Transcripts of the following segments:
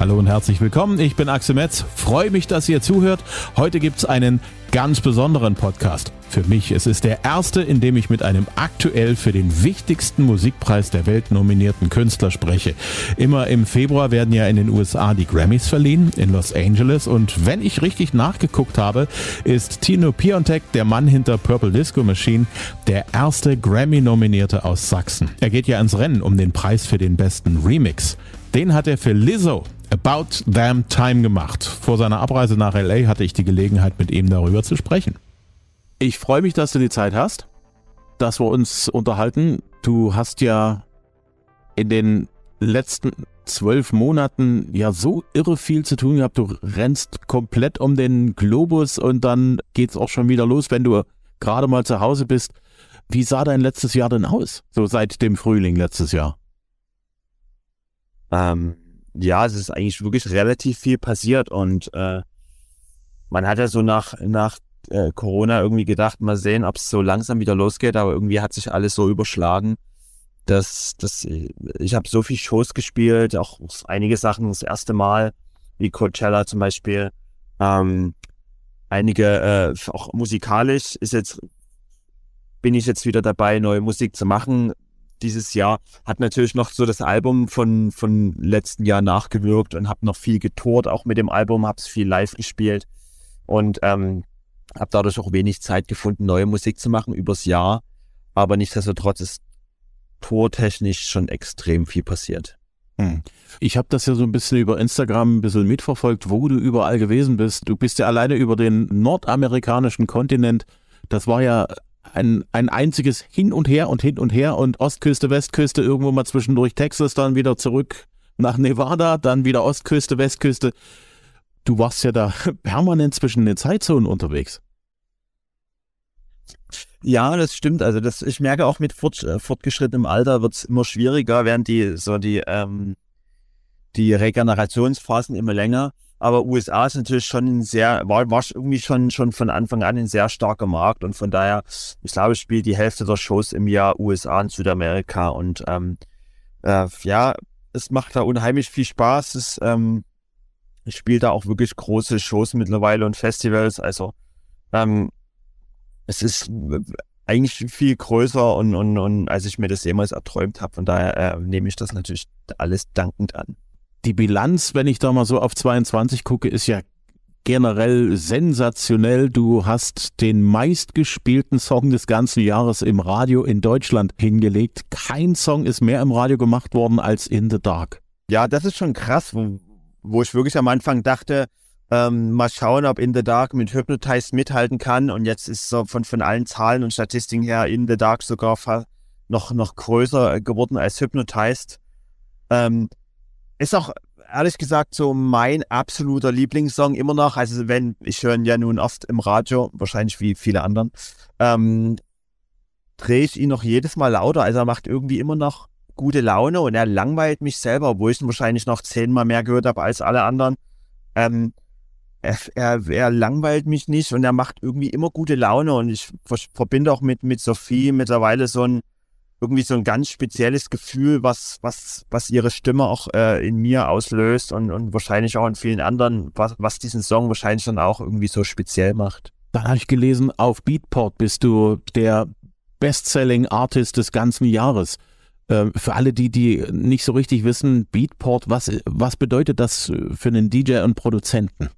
Hallo und herzlich willkommen. Ich bin Axel Metz. Freue mich, dass ihr zuhört. Heute gibt es einen ganz besonderen Podcast. Für mich. Es ist der erste, in dem ich mit einem aktuell für den wichtigsten Musikpreis der Welt nominierten Künstler spreche. Immer im Februar werden ja in den USA die Grammys verliehen, in Los Angeles. Und wenn ich richtig nachgeguckt habe, ist Tino Piontek, der Mann hinter Purple Disco Machine, der erste Grammy-Nominierte aus Sachsen. Er geht ja ins Rennen um den Preis für den besten Remix. Den hat er für Lizzo About Damn Time gemacht. Vor seiner Abreise nach LA hatte ich die Gelegenheit, mit ihm darüber zu sprechen. Ich freue mich, dass du die Zeit hast, dass wir uns unterhalten. Du hast ja in den letzten zwölf Monaten ja so irre viel zu tun gehabt. Du rennst komplett um den Globus und dann geht's auch schon wieder los, wenn du gerade mal zu Hause bist. Wie sah dein letztes Jahr denn aus? So seit dem Frühling letztes Jahr? Ähm, ja, es ist eigentlich wirklich relativ viel passiert und äh, man hat ja so nach, nach äh, Corona irgendwie gedacht, mal sehen, ob es so langsam wieder losgeht, aber irgendwie hat sich alles so überschlagen, dass, dass ich habe so viel Shows gespielt, auch einige Sachen das erste Mal, wie Coachella zum Beispiel. Ähm, einige äh, auch musikalisch ist jetzt bin ich jetzt wieder dabei, neue Musik zu machen dieses Jahr. Hat natürlich noch so das Album von, von letzten Jahr nachgewirkt und habe noch viel getourt, auch mit dem Album, habe es viel live gespielt und ähm, habe dadurch auch wenig Zeit gefunden, neue Musik zu machen übers Jahr. Aber nichtsdestotrotz ist tourtechnisch schon extrem viel passiert. Hm. Ich habe das ja so ein bisschen über Instagram ein bisschen mitverfolgt, wo du überall gewesen bist. Du bist ja alleine über den nordamerikanischen Kontinent. Das war ja ein, ein einziges Hin und Her und hin und her und Ostküste, Westküste, irgendwo mal zwischendurch Texas, dann wieder zurück nach Nevada, dann wieder Ostküste, Westküste. Du warst ja da permanent zwischen den Zeitzonen unterwegs. Ja, das stimmt. Also das, ich merke auch mit fort, äh, fortgeschrittenem Alter wird es immer schwieriger, während die so die ähm, die Regenerationsphasen immer länger. Aber USA ist natürlich schon ein sehr, war, war irgendwie schon, schon von Anfang an ein sehr starker Markt und von daher, ich glaube, ich spiele die Hälfte der Shows im Jahr USA und Südamerika und ähm, äh, ja, es macht da unheimlich viel Spaß. Es, ähm, ich spiele da auch wirklich große Shows mittlerweile und Festivals, also ähm, es ist eigentlich viel größer und, und, und als ich mir das jemals erträumt habe. Von daher äh, nehme ich das natürlich alles dankend an die Bilanz, wenn ich da mal so auf 22 gucke, ist ja generell sensationell. Du hast den meistgespielten Song des ganzen Jahres im Radio in Deutschland hingelegt. Kein Song ist mehr im Radio gemacht worden als In the Dark. Ja, das ist schon krass, wo, wo ich wirklich am Anfang dachte, ähm, mal schauen, ob In the Dark mit Hypnotize mithalten kann. Und jetzt ist so von, von allen Zahlen und Statistiken her In the Dark sogar noch, noch größer geworden als Hypnotized. Ähm, ist auch ehrlich gesagt so mein absoluter Lieblingssong immer noch. Also wenn, ich höre ihn ja nun oft im Radio, wahrscheinlich wie viele anderen, ähm, drehe ich ihn noch jedes Mal lauter. Also er macht irgendwie immer noch gute Laune und er langweilt mich selber, obwohl ich ihn wahrscheinlich noch zehnmal mehr gehört habe als alle anderen. Ähm, er, er, er langweilt mich nicht und er macht irgendwie immer gute Laune und ich verbinde auch mit, mit Sophie mittlerweile so ein, irgendwie so ein ganz spezielles Gefühl, was, was, was ihre Stimme auch äh, in mir auslöst und, und wahrscheinlich auch in vielen anderen, was, was diesen Song wahrscheinlich dann auch irgendwie so speziell macht. Dann habe ich gelesen, auf Beatport bist du der Bestselling Artist des ganzen Jahres. Äh, für alle, die, die nicht so richtig wissen, Beatport, was, was bedeutet das für einen DJ und Produzenten?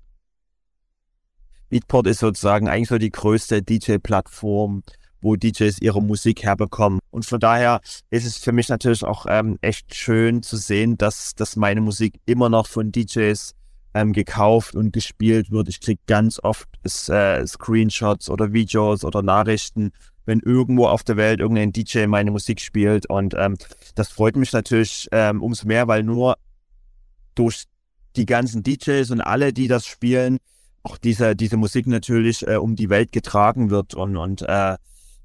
Beatport ist sozusagen eigentlich so die größte DJ-Plattform wo DJs ihre Musik herbekommen. Und von daher ist es für mich natürlich auch ähm, echt schön zu sehen, dass, dass meine Musik immer noch von DJs ähm, gekauft und gespielt wird. Ich kriege ganz oft äh, Screenshots oder Videos oder Nachrichten, wenn irgendwo auf der Welt irgendein DJ meine Musik spielt. Und ähm, das freut mich natürlich ähm, umso mehr, weil nur durch die ganzen DJs und alle, die das spielen, auch diese, diese Musik natürlich äh, um die Welt getragen wird und, und äh,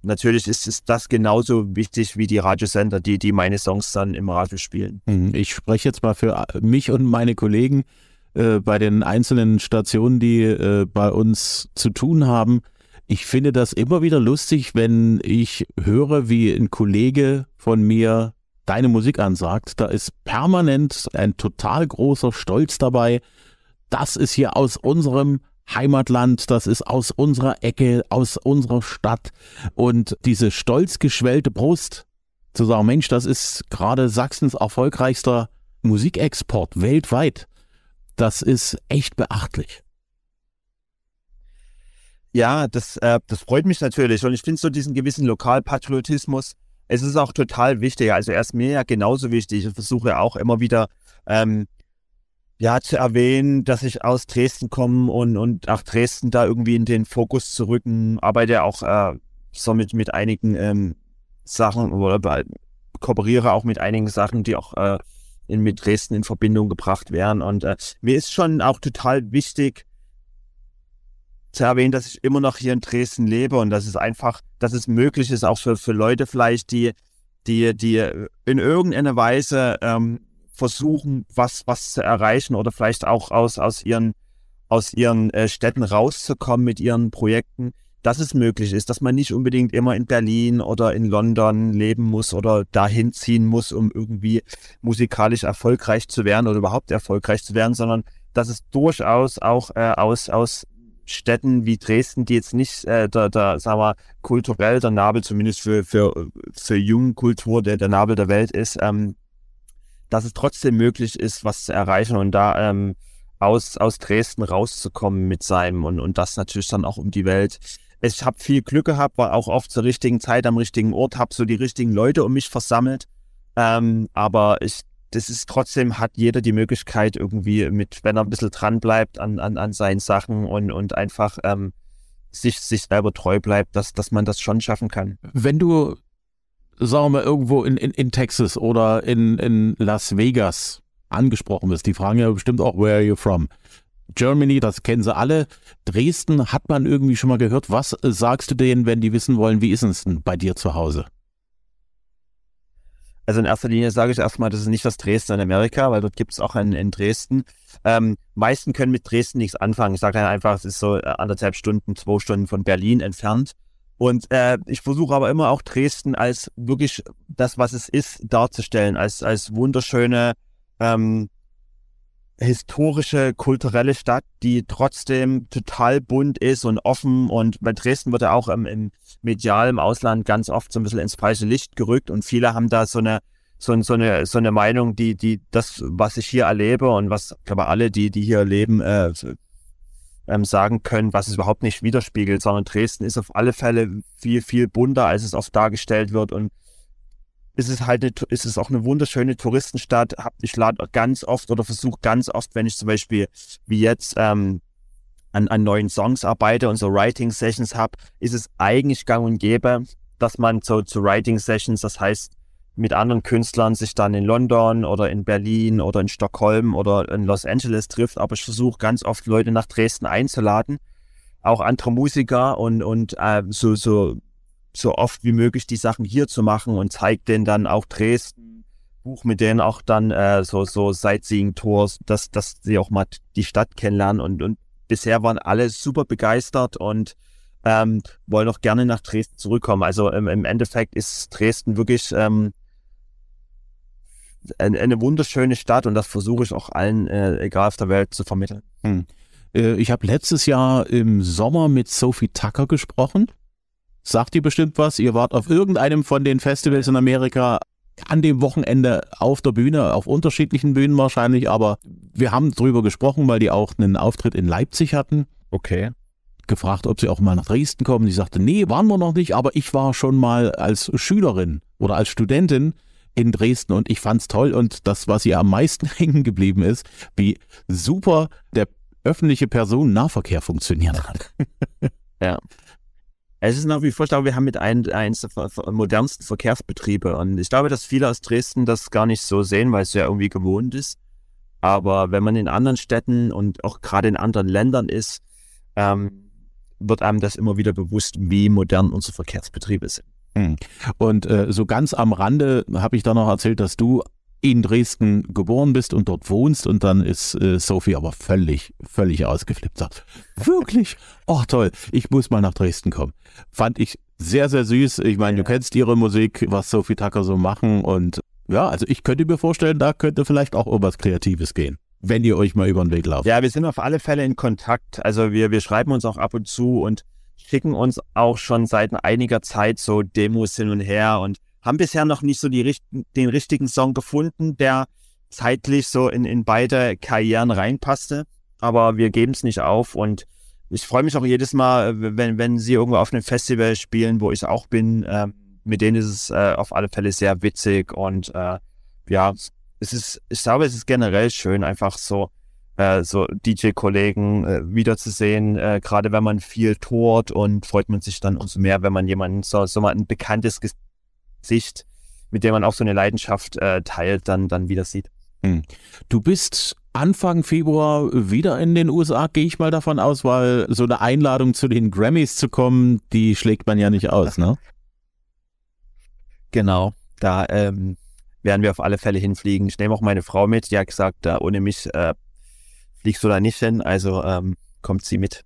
natürlich ist, ist das genauso wichtig wie die Radiosender, die, die meine Songs dann im Radio spielen. Mhm. Ich spreche jetzt mal für mich und meine Kollegen äh, bei den einzelnen Stationen, die äh, bei uns zu tun haben. Ich finde das immer wieder lustig, wenn ich höre, wie ein Kollege von mir deine Musik ansagt. Da ist permanent ein total großer Stolz dabei. Das ist hier aus unserem Heimatland, das ist aus unserer Ecke, aus unserer Stadt. Und diese stolz geschwellte Brust, zu sagen, Mensch, das ist gerade Sachsens erfolgreichster Musikexport weltweit, das ist echt beachtlich. Ja, das, äh, das freut mich natürlich. Und ich finde so diesen gewissen Lokalpatriotismus, es ist auch total wichtig. Also er ist mir ja genauso wichtig. Ich versuche auch immer wieder ähm, ja, zu erwähnen, dass ich aus Dresden komme und, und auch Dresden da irgendwie in den Fokus zu rücken. Arbeite auch äh, so mit, einigen ähm, Sachen oder kooperiere auch mit einigen Sachen, die auch äh, in, mit Dresden in Verbindung gebracht werden. Und äh, mir ist schon auch total wichtig zu erwähnen, dass ich immer noch hier in Dresden lebe und dass es einfach, dass es möglich ist, auch für, für Leute vielleicht, die, die, die in irgendeiner Weise ähm, versuchen, was, was zu erreichen oder vielleicht auch aus, aus ihren, aus ihren äh, Städten rauszukommen mit ihren Projekten, dass es möglich ist, dass man nicht unbedingt immer in Berlin oder in London leben muss oder dahin ziehen muss, um irgendwie musikalisch erfolgreich zu werden oder überhaupt erfolgreich zu werden, sondern dass es durchaus auch äh, aus, aus Städten wie Dresden, die jetzt nicht äh, der, der, sagen wir, kulturell der Nabel, zumindest für, für, für Jugendkultur, der, der Nabel der Welt ist, ähm, dass es trotzdem möglich ist, was zu erreichen und da ähm, aus, aus Dresden rauszukommen mit seinem und, und das natürlich dann auch um die Welt. Ich habe viel Glück gehabt, war auch oft zur richtigen Zeit am richtigen Ort, habe so die richtigen Leute um mich versammelt. Ähm, aber ich, das ist trotzdem, hat jeder die Möglichkeit irgendwie mit, wenn er ein bisschen dran bleibt an, an, an seinen Sachen und, und einfach ähm, sich, sich selber treu bleibt, dass, dass man das schon schaffen kann. Wenn du sagen wir mal, irgendwo in, in, in Texas oder in, in Las Vegas angesprochen bist, die fragen ja bestimmt auch, where are you from? Germany, das kennen sie alle. Dresden hat man irgendwie schon mal gehört. Was sagst du denen, wenn die wissen wollen, wie ist es denn bei dir zu Hause? Also in erster Linie sage ich erstmal, das ist nicht das Dresden in Amerika, weil dort gibt es auch einen in Dresden. Ähm, meisten können mit Dresden nichts anfangen. Ich sage einfach, es ist so anderthalb Stunden, zwei Stunden von Berlin entfernt. Und äh, ich versuche aber immer auch Dresden als wirklich das, was es ist, darzustellen, als, als wunderschöne, ähm, historische, kulturelle Stadt, die trotzdem total bunt ist und offen. Und bei Dresden wird ja auch im, im medial im Ausland ganz oft so ein bisschen ins falsche Licht gerückt und viele haben da so eine so, so eine so eine Meinung, die die das, was ich hier erlebe und was ich glaube alle, die die hier leben, äh, ähm, sagen können, was es überhaupt nicht widerspiegelt, sondern Dresden ist auf alle Fälle viel, viel bunter, als es oft dargestellt wird und ist es halt eine, ist es auch eine wunderschöne Touristenstadt. Ich lade ganz oft oder versuche ganz oft, wenn ich zum Beispiel wie jetzt ähm, an, an neuen Songs arbeite und so Writing Sessions habe, ist es eigentlich gang und gäbe, dass man so zu Writing Sessions, das heißt mit anderen Künstlern sich dann in London oder in Berlin oder in Stockholm oder in Los Angeles trifft. Aber ich versuche ganz oft Leute nach Dresden einzuladen, auch andere Musiker und, und äh, so, so, so oft wie möglich die Sachen hier zu machen und zeige denen dann auch Dresden, buch mit denen auch dann äh, so, so Sightseeing-Tours, dass, dass sie auch mal die Stadt kennenlernen und, und bisher waren alle super begeistert und ähm, wollen auch gerne nach Dresden zurückkommen. Also im, im Endeffekt ist Dresden wirklich ähm, eine, eine wunderschöne Stadt und das versuche ich auch allen, äh, egal auf der Welt, zu vermitteln. Hm. Äh, ich habe letztes Jahr im Sommer mit Sophie Tucker gesprochen. Sagt ihr bestimmt was? Ihr wart auf irgendeinem von den Festivals in Amerika an dem Wochenende auf der Bühne, auf unterschiedlichen Bühnen wahrscheinlich, aber wir haben drüber gesprochen, weil die auch einen Auftritt in Leipzig hatten. Okay. Gefragt, ob sie auch mal nach Dresden kommen. Die sagte, nee, waren wir noch nicht, aber ich war schon mal als Schülerin oder als Studentin in Dresden und ich fand's toll und das, was ihr am meisten hängen geblieben ist, wie super der öffentliche Personennahverkehr funktioniert hat. ja. Es ist nach wie vor, ich glaube, wir haben mit einem eines der modernsten Verkehrsbetriebe und ich glaube, dass viele aus Dresden das gar nicht so sehen, weil es ja irgendwie gewohnt ist. Aber wenn man in anderen Städten und auch gerade in anderen Ländern ist, ähm, wird einem das immer wieder bewusst, wie modern unsere Verkehrsbetriebe sind. Hm. Und äh, so ganz am Rande habe ich da noch erzählt, dass du in Dresden geboren bist und dort wohnst und dann ist äh, Sophie aber völlig, völlig ausgeflippt. Sagt, wirklich? Oh toll, ich muss mal nach Dresden kommen. Fand ich sehr, sehr süß. Ich meine, ja. du kennst ihre Musik, was Sophie Tucker so machen und ja, also ich könnte mir vorstellen, da könnte vielleicht auch irgendwas Kreatives gehen wenn ihr euch mal über den Weg lauft. Ja, wir sind auf alle Fälle in Kontakt. Also wir, wir schreiben uns auch ab und zu und schicken uns auch schon seit einiger Zeit so Demos hin und her und haben bisher noch nicht so die, den richtigen Song gefunden, der zeitlich so in, in beide Karrieren reinpasste. Aber wir geben es nicht auf und ich freue mich auch jedes Mal, wenn, wenn sie irgendwo auf einem Festival spielen, wo ich auch bin. Äh, mit denen ist es äh, auf alle Fälle sehr witzig und äh, ja, es ist, ich glaube, es ist generell schön, einfach so äh, so DJ-Kollegen äh, wiederzusehen, äh, gerade wenn man viel tourt und freut man sich dann umso mehr, wenn man jemanden, so, so mal ein bekanntes Gesicht, mit dem man auch so eine Leidenschaft äh, teilt, dann, dann wieder sieht. Hm. Du bist Anfang Februar wieder in den USA, gehe ich mal davon aus, weil so eine Einladung zu den Grammys zu kommen, die schlägt man ja nicht aus, ne? Genau, da ähm, werden wir auf alle Fälle hinfliegen. Ich nehme auch meine Frau mit, die hat gesagt, da ohne mich äh, fliegst du da nicht hin, also ähm, kommt sie mit.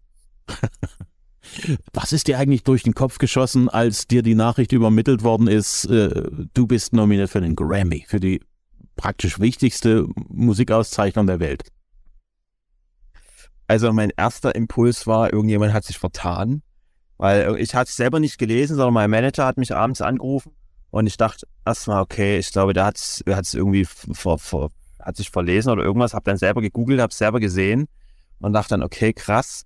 Was ist dir eigentlich durch den Kopf geschossen, als dir die Nachricht übermittelt worden ist, äh, du bist nominiert für den Grammy, für die praktisch wichtigste Musikauszeichnung der Welt? Also mein erster Impuls war, irgendjemand hat sich vertan, weil ich hatte es selber nicht gelesen, sondern mein Manager hat mich abends angerufen und ich dachte erstmal, okay, ich glaube, der hat es irgendwie vor, vor, hat sich verlesen oder irgendwas, habe dann selber gegoogelt, habe selber gesehen und dachte dann, okay, krass.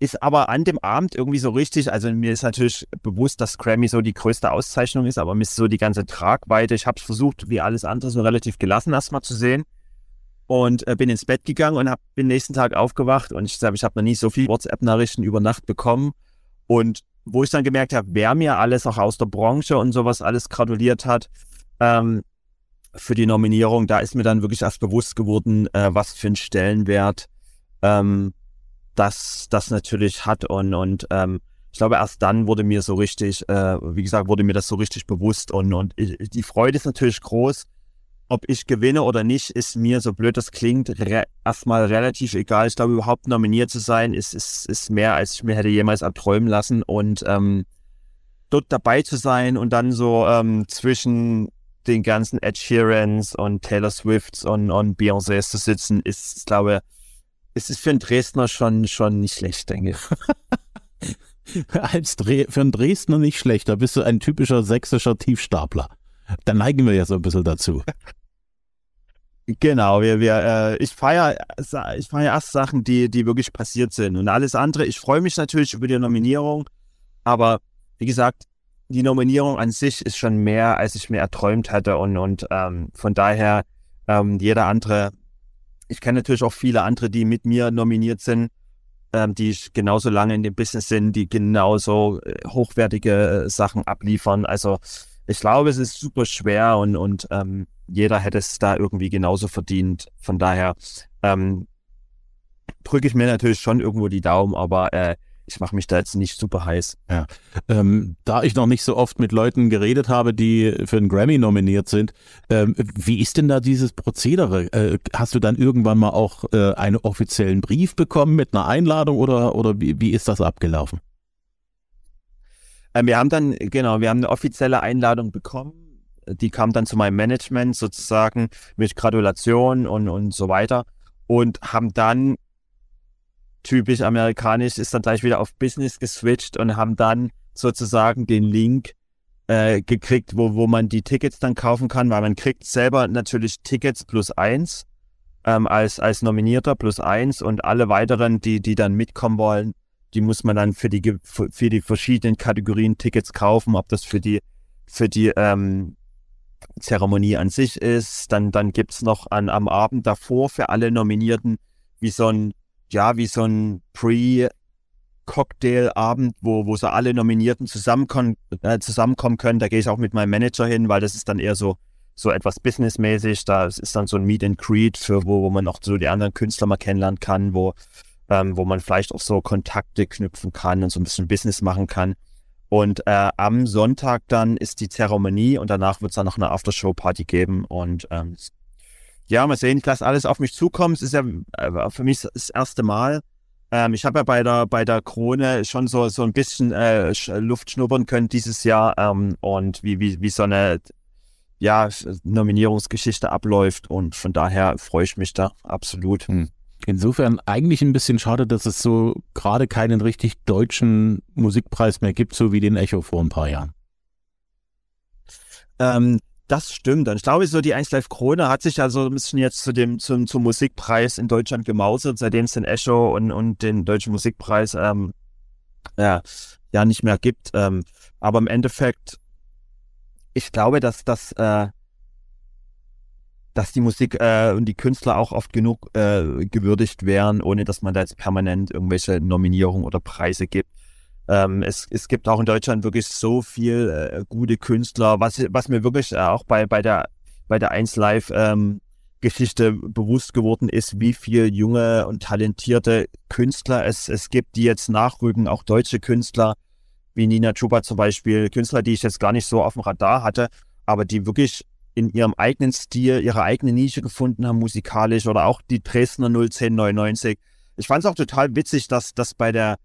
Ist aber an dem Abend irgendwie so richtig, also mir ist natürlich bewusst, dass Grammy so die größte Auszeichnung ist, aber mir ist so die ganze Tragweite, ich habe es versucht, wie alles andere, so relativ gelassen erstmal zu sehen und äh, bin ins Bett gegangen und hab, bin nächsten Tag aufgewacht und ich glaube, ich habe noch nie so viele WhatsApp-Nachrichten über Nacht bekommen und wo ich dann gemerkt habe, wer mir alles auch aus der Branche und sowas alles gratuliert hat, ähm, für die Nominierung, da ist mir dann wirklich erst bewusst geworden, äh, was für einen Stellenwert ähm, das, das natürlich hat. Und, und ähm, ich glaube, erst dann wurde mir so richtig, äh, wie gesagt, wurde mir das so richtig bewusst. Und, und die Freude ist natürlich groß. Ob ich gewinne oder nicht, ist mir, so blöd das klingt, re erstmal relativ egal. Ich glaube, überhaupt nominiert zu sein, ist, ist, ist mehr, als ich mir hätte jemals erträumen lassen. Und ähm, dort dabei zu sein und dann so ähm, zwischen den ganzen Ed Sheerans und Taylor Swifts und, und Beyoncés zu sitzen, ist, glaube ich, ist für einen Dresdner schon, schon nicht schlecht, denke ich. Als Dre für einen Dresdner nicht schlecht, da bist du ein typischer sächsischer Tiefstapler. Da neigen wir ja so ein bisschen dazu. Genau, wir, wir, äh, ich feiere ich feier erst Sachen, die, die wirklich passiert sind. Und alles andere, ich freue mich natürlich über die Nominierung, aber wie gesagt, die Nominierung an sich ist schon mehr, als ich mir erträumt hatte. Und, und ähm, von daher, ähm, jeder andere, ich kenne natürlich auch viele andere, die mit mir nominiert sind, ähm, die genauso lange in dem Business sind, die genauso äh, hochwertige äh, Sachen abliefern. Also ich glaube, es ist super schwer und, und ähm, jeder hätte es da irgendwie genauso verdient. Von daher ähm, drücke ich mir natürlich schon irgendwo die Daumen, aber äh, ich mache mich da jetzt nicht super heiß. Ja. Ähm, da ich noch nicht so oft mit Leuten geredet habe, die für einen Grammy nominiert sind, ähm, wie ist denn da dieses Prozedere? Äh, hast du dann irgendwann mal auch äh, einen offiziellen Brief bekommen mit einer Einladung oder, oder wie, wie ist das abgelaufen? Ähm, wir haben dann, genau, wir haben eine offizielle Einladung bekommen. Die kam dann zu meinem Management sozusagen mit Gratulation und, und so weiter und haben dann typisch amerikanisch, ist dann gleich wieder auf Business geswitcht und haben dann sozusagen den Link äh, gekriegt, wo, wo man die Tickets dann kaufen kann, weil man kriegt selber natürlich Tickets plus eins ähm, als, als Nominierter plus eins und alle weiteren, die, die dann mitkommen wollen, die muss man dann für die, für die verschiedenen Kategorien Tickets kaufen, ob das für die, für die ähm, Zeremonie an sich ist. Dann, dann gibt's noch an, am Abend davor für alle Nominierten wie so ein ja, wie so ein Pre-Cocktail-Abend, wo, wo so alle Nominierten zusammenkommen, äh, zusammenkommen können. Da gehe ich auch mit meinem Manager hin, weil das ist dann eher so, so etwas businessmäßig. Da ist dann so ein Meet and Greet, für wo, wo man auch so die anderen Künstler mal kennenlernen kann, wo, ähm, wo man vielleicht auch so Kontakte knüpfen kann und so ein bisschen Business machen kann. Und äh, am Sonntag dann ist die Zeremonie und danach wird es dann noch eine Aftershow-Party geben. Und ähm, ja, mal sehen, ich lasse alles auf mich zukommen. Es ist ja äh, für mich das erste Mal. Ähm, ich habe ja bei der, bei der Krone schon so, so ein bisschen äh, Luft schnuppern können dieses Jahr ähm, und wie, wie, wie so eine ja, Nominierungsgeschichte abläuft. Und von daher freue ich mich da absolut. Hm. Insofern eigentlich ein bisschen schade, dass es so gerade keinen richtig deutschen Musikpreis mehr gibt, so wie den Echo vor ein paar Jahren. Ähm, das stimmt. Und ich glaube, so die 1 Live Krone hat sich ja so ein bisschen jetzt zu dem, zum, zum Musikpreis in Deutschland gemausert, seitdem es den Echo und, und den Deutschen Musikpreis ähm, ja, ja nicht mehr gibt. Ähm, aber im Endeffekt, ich glaube, dass das äh, dass die Musik äh, und die Künstler auch oft genug äh, gewürdigt wären, ohne dass man da jetzt permanent irgendwelche Nominierungen oder Preise gibt. Ähm, es, es gibt auch in Deutschland wirklich so viel äh, gute Künstler, was, was mir wirklich äh, auch bei, bei der bei der 1 Live ähm, Geschichte bewusst geworden ist, wie viel junge und talentierte Künstler es, es gibt, die jetzt nachrücken, auch deutsche Künstler, wie Nina Chuba zum Beispiel, Künstler, die ich jetzt gar nicht so auf dem Radar hatte, aber die wirklich in ihrem eigenen Stil ihre eigene Nische gefunden haben, musikalisch oder auch die Dresdner 01099. Ich fand es auch total witzig, dass, dass bei der,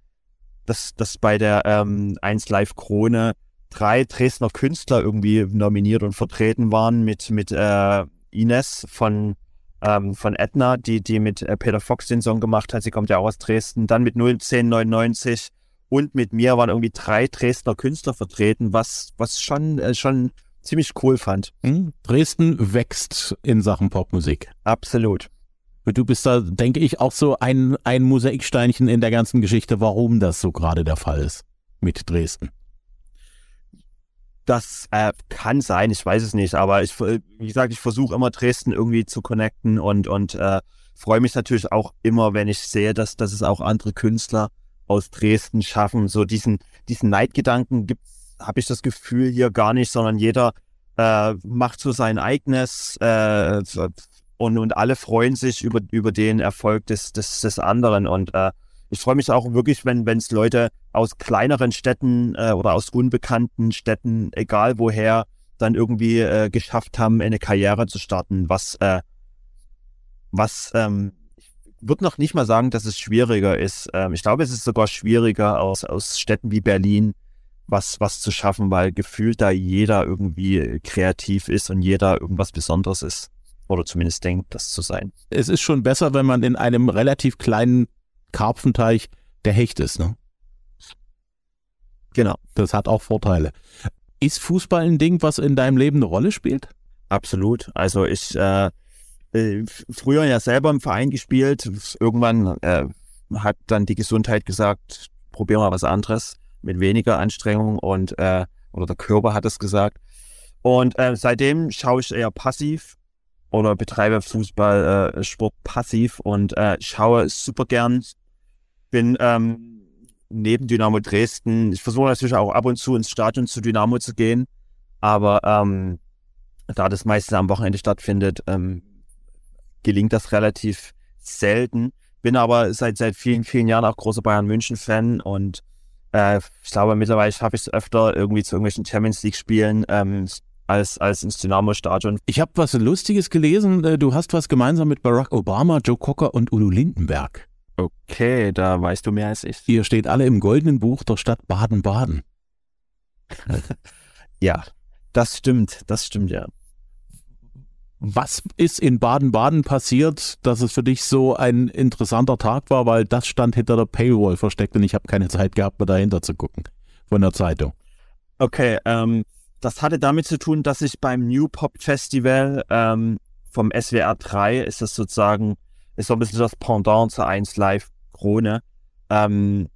dass, dass bei der ähm, 1 Live Krone drei Dresdner Künstler irgendwie nominiert und vertreten waren mit, mit äh, Ines von, ähm, von Edna, die, die mit äh, Peter Fox den Song gemacht hat. Sie kommt ja auch aus Dresden. Dann mit 01099 und mit mir waren irgendwie drei Dresdner Künstler vertreten, was, was schon, äh, schon ziemlich cool fand. Hm? Dresden wächst in Sachen Popmusik. Absolut. Du bist da, denke ich, auch so ein, ein Mosaiksteinchen in der ganzen Geschichte, warum das so gerade der Fall ist mit Dresden. Das äh, kann sein, ich weiß es nicht, aber ich, wie gesagt, ich versuche immer Dresden irgendwie zu connecten und, und äh, freue mich natürlich auch immer, wenn ich sehe, dass, dass es auch andere Künstler aus Dresden schaffen. So diesen, diesen Neidgedanken gibt habe ich das Gefühl hier gar nicht, sondern jeder äh, macht so sein eigenes äh, und, und alle freuen sich über, über den Erfolg des, des, des anderen. Und äh, ich freue mich auch wirklich, wenn es Leute aus kleineren Städten äh, oder aus unbekannten Städten, egal woher, dann irgendwie äh, geschafft haben, eine Karriere zu starten, was, äh, was ähm, ich würde noch nicht mal sagen, dass es schwieriger ist. Ähm, ich glaube, es ist sogar schwieriger aus, aus Städten wie Berlin, was, was zu schaffen, weil gefühlt da jeder irgendwie kreativ ist und jeder irgendwas Besonderes ist. Oder zumindest denkt, das zu sein. Es ist schon besser, wenn man in einem relativ kleinen Karpfenteich der Hecht ist, ne? Genau. Das hat auch Vorteile. Ist Fußball ein Ding, was in deinem Leben eine Rolle spielt? Absolut. Also ich äh, äh, früher ja selber im Verein gespielt. Irgendwann äh, hat dann die Gesundheit gesagt, probier mal was anderes mit weniger Anstrengung und äh, oder der Körper hat es gesagt. Und äh, seitdem schaue ich eher passiv oder betreibe Fußball, äh, passiv und äh, schaue super gern. Bin ähm, neben Dynamo Dresden. Ich versuche natürlich auch ab und zu ins Stadion zu Dynamo zu gehen, aber ähm, da das meistens am Wochenende stattfindet, ähm, gelingt das relativ selten. Bin aber seit seit vielen vielen Jahren auch großer Bayern München Fan und äh, ich glaube, mittlerweile schaffe ich es öfter irgendwie zu irgendwelchen Champions League-Spielen ähm, als, als ins Dynamo-Stadion. Ich habe was Lustiges gelesen. Äh, du hast was gemeinsam mit Barack Obama, Joe Cocker und Udo Lindenberg. Okay, da weißt du mehr als ich. Ihr steht alle im goldenen Buch der Stadt Baden-Baden. ja, das stimmt, das stimmt ja. Was ist in Baden-Baden passiert, dass es für dich so ein interessanter Tag war, weil das stand hinter der Paywall versteckt und ich habe keine Zeit gehabt, mir dahinter zu gucken von der Zeitung. Okay, ähm, das hatte damit zu tun, dass ich beim New Pop Festival ähm, vom SWR 3 ist das sozusagen, ist so ein bisschen das Pendant zur 1 Live Krone. Ähm,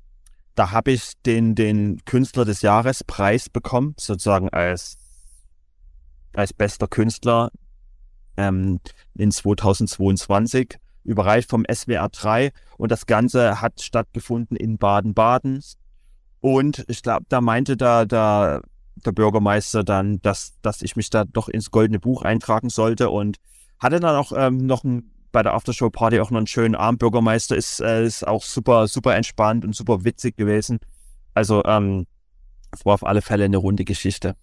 da habe ich den, den Künstler des Jahres Preis bekommen, sozusagen als, als bester Künstler ähm, in 2022, überreicht vom SWR 3 und das Ganze hat stattgefunden in Baden-Baden. Und ich glaube, da meinte da, da der Bürgermeister dann, dass, dass ich mich da doch ins Goldene Buch eintragen sollte und hatte dann auch ähm, noch ein, bei der Aftershow-Party auch noch einen schönen Abend. Bürgermeister ist, äh, ist auch super, super entspannt und super witzig gewesen. Also ähm, war auf alle Fälle eine runde Geschichte.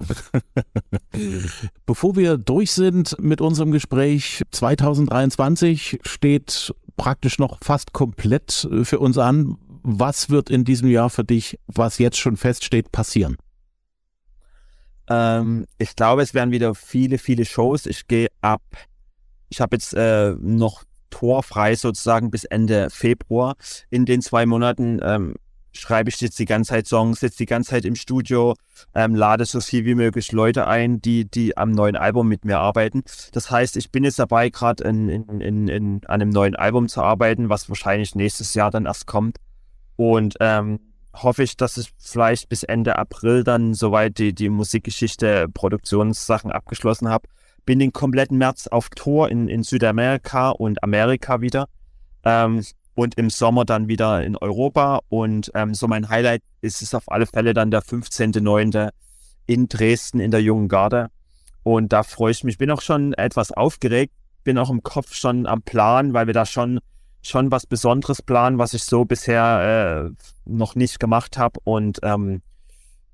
Bevor wir durch sind mit unserem Gespräch, 2023 steht praktisch noch fast komplett äh, für uns an. Was wird in diesem Jahr für dich, was jetzt schon feststeht, passieren? Ähm, ich glaube, es werden wieder viele, viele Shows. Ich gehe ab. Ich habe jetzt äh, noch torfrei sozusagen bis Ende Februar. In den zwei Monaten ähm, schreibe ich jetzt die ganze Zeit Songs, sitze die ganze Zeit im Studio, ähm, lade so viel wie möglich Leute ein, die, die am neuen Album mit mir arbeiten. Das heißt, ich bin jetzt dabei, gerade in, in, in, in, an einem neuen Album zu arbeiten, was wahrscheinlich nächstes Jahr dann erst kommt. Und ähm, hoffe ich, dass ich vielleicht bis Ende April dann soweit die, die Musikgeschichte, Produktionssachen abgeschlossen habe. Bin den kompletten März auf Tour in, in Südamerika und Amerika wieder. Ähm, und im Sommer dann wieder in Europa. Und ähm, so mein Highlight ist es auf alle Fälle dann der 15.09. in Dresden in der Jungen Garde. Und da freue ich mich. Bin auch schon etwas aufgeregt, bin auch im Kopf schon am Plan, weil wir da schon schon was Besonderes planen, was ich so bisher äh, noch nicht gemacht habe. Und ähm,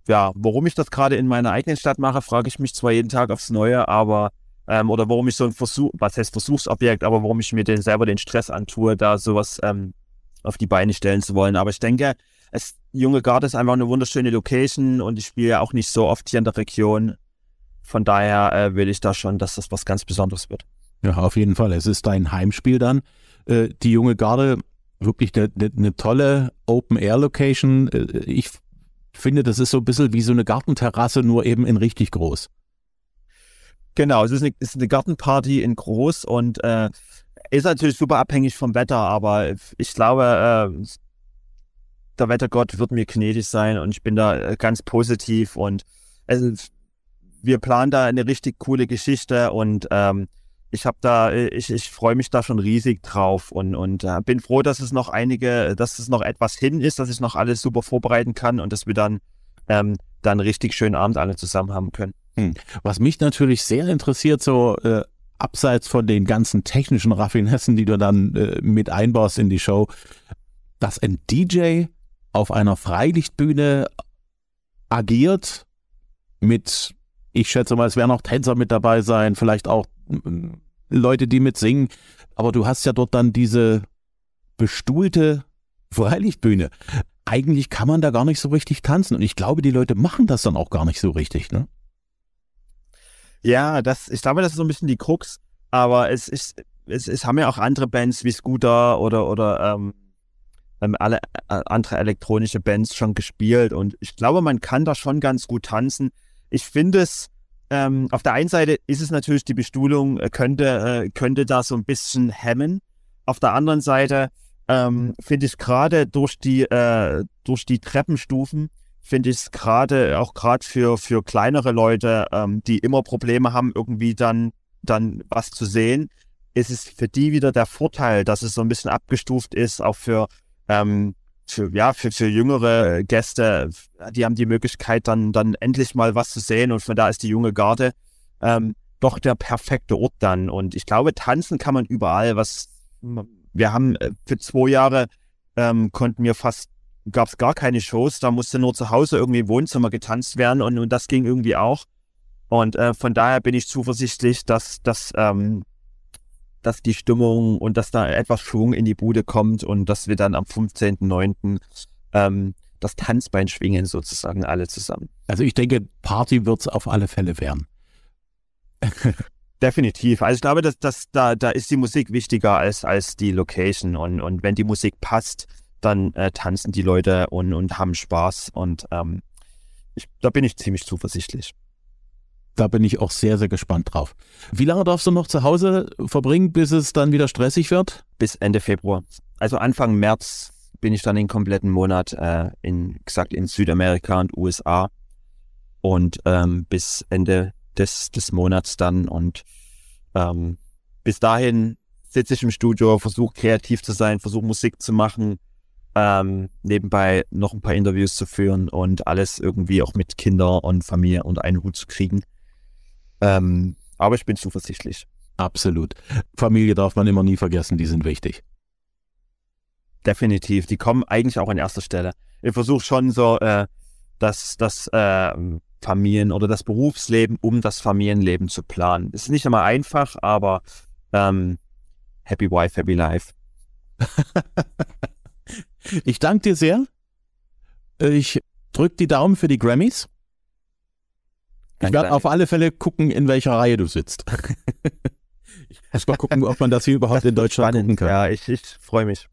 ja, warum ich das gerade in meiner eigenen Stadt mache, frage ich mich zwar jeden Tag aufs Neue, aber ähm, oder warum ich so ein Versuch, was heißt Versuchsobjekt, aber warum ich mir den selber den Stress antue, da sowas ähm, auf die Beine stellen zu wollen. Aber ich denke, es, Junge Garde ist einfach eine wunderschöne Location und ich spiele ja auch nicht so oft hier in der Region. Von daher äh, will ich da schon, dass das was ganz Besonderes wird. Ja, auf jeden Fall. Es ist dein Heimspiel dann. Äh, die Junge Garde, wirklich eine, eine, eine tolle Open-Air-Location. Äh, ich finde, das ist so ein bisschen wie so eine Gartenterrasse, nur eben in richtig groß. Genau, es ist eine, ist eine Gartenparty in groß und äh, ist natürlich super abhängig vom Wetter, aber ich glaube, äh, der Wettergott wird mir gnädig sein und ich bin da äh, ganz positiv und also, wir planen da eine richtig coole Geschichte und ähm, ich habe da, ich, ich freue mich da schon riesig drauf und, und äh, bin froh, dass es noch einige, dass es noch etwas hin ist, dass ich noch alles super vorbereiten kann und dass wir dann ähm, dann richtig schönen Abend alle zusammen haben können. Hm. Was mich natürlich sehr interessiert, so äh, abseits von den ganzen technischen Raffinessen, die du dann äh, mit einbaust in die Show, dass ein DJ auf einer Freilichtbühne agiert mit, ich schätze mal, es werden auch Tänzer mit dabei sein, vielleicht auch äh, Leute, die mitsingen, aber du hast ja dort dann diese bestuhlte Freilichtbühne. Eigentlich kann man da gar nicht so richtig tanzen und ich glaube, die Leute machen das dann auch gar nicht so richtig, ne? Ja, das, ich glaube, das ist so ein bisschen die Krux, aber es ist, es, es haben ja auch andere Bands wie Scooter oder, oder ähm, ähm, alle äh, andere elektronische Bands schon gespielt und ich glaube, man kann da schon ganz gut tanzen. Ich finde es, ähm, auf der einen Seite ist es natürlich die Bestuhlung, äh, könnte, äh, könnte da so ein bisschen hemmen. Auf der anderen Seite ähm, finde ich gerade durch die, äh, durch die Treppenstufen finde ich es gerade, auch gerade für, für kleinere Leute, ähm, die immer Probleme haben, irgendwie dann, dann was zu sehen, ist es für die wieder der Vorteil, dass es so ein bisschen abgestuft ist, auch für, ähm, für, ja, für, für jüngere Gäste, die haben die Möglichkeit, dann, dann endlich mal was zu sehen und von da ist die junge Garde ähm, doch der perfekte Ort dann. Und ich glaube, tanzen kann man überall. Was wir haben äh, für zwei Jahre ähm, konnten wir fast gab es gar keine Shows, da musste nur zu Hause irgendwie im Wohnzimmer getanzt werden und, und das ging irgendwie auch. Und äh, von daher bin ich zuversichtlich, dass, dass, ähm, dass die Stimmung und dass da etwas Schwung in die Bude kommt und dass wir dann am 15.09. Ähm, das Tanzbein schwingen sozusagen alle zusammen. Also ich denke, Party wird es auf alle Fälle werden. Definitiv. Also ich glaube, dass, dass da, da ist die Musik wichtiger als, als die Location. Und, und wenn die Musik passt, dann äh, tanzen die Leute und, und haben Spaß. Und ähm, ich, da bin ich ziemlich zuversichtlich. Da bin ich auch sehr, sehr gespannt drauf. Wie lange darfst du noch zu Hause verbringen, bis es dann wieder stressig wird? Bis Ende Februar. Also Anfang März bin ich dann den kompletten Monat äh, in, gesagt, in Südamerika und USA. Und ähm, bis Ende des, des Monats dann. Und ähm, bis dahin sitze ich im Studio, versuche kreativ zu sein, versuche Musik zu machen, ähm, nebenbei noch ein paar Interviews zu führen und alles irgendwie auch mit Kinder und Familie unter einen Hut zu kriegen. Ähm, aber ich bin zuversichtlich. Absolut. Familie darf man immer nie vergessen, die sind wichtig. Definitiv. Die kommen eigentlich auch an erster Stelle. Ich versuche schon so, äh, das, das äh, Familien- oder das Berufsleben, um das Familienleben zu planen. Ist nicht immer einfach, aber ähm, Happy Wife, Happy Life. ich danke dir sehr. Ich drücke die Daumen für die Grammys. Ich werde auf alle Fälle gucken, in welcher Reihe du sitzt. ich muss mal gucken, ob man das hier überhaupt in Deutschland spannend. gucken kann. Ja, ich, ich freue mich.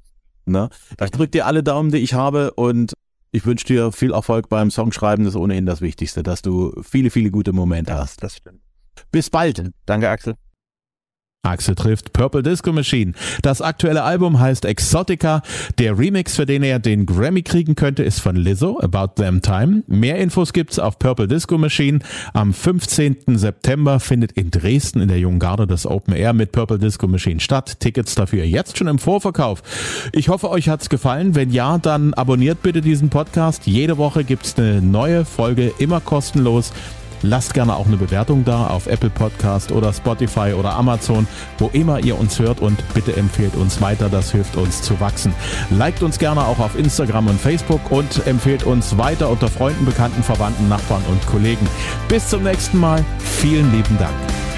Na? Ich drücke dir alle Daumen, die ich habe und ich wünsche dir viel Erfolg beim Songschreiben. Das ist ohnehin das Wichtigste, dass du viele, viele gute Momente Ja, hast. das stimmt. Bis bald. Danke, Axel. Axel trifft Purple Disco Machine. Das aktuelle Album heißt Exotica. Der Remix, für den er den Grammy kriegen könnte, ist von Lizzo, About Them Time. Mehr Infos gibt's auf Purple Disco Machine. Am 15. September findet in Dresden in der Jungen Garde das Open Air mit Purple Disco Machine statt. Tickets dafür jetzt schon im Vorverkauf. Ich hoffe, euch hat's gefallen. Wenn ja, dann abonniert bitte diesen Podcast. Jede Woche gibt's eine neue Folge, immer kostenlos. Lasst gerne auch eine Bewertung da auf Apple Podcast oder Spotify oder Amazon, wo immer ihr uns hört und bitte empfehlt uns weiter, das hilft uns zu wachsen. Liked uns gerne auch auf Instagram und Facebook und empfehlt uns weiter unter Freunden, Bekannten, Verwandten, Nachbarn und Kollegen. Bis zum nächsten Mal. Vielen lieben Dank.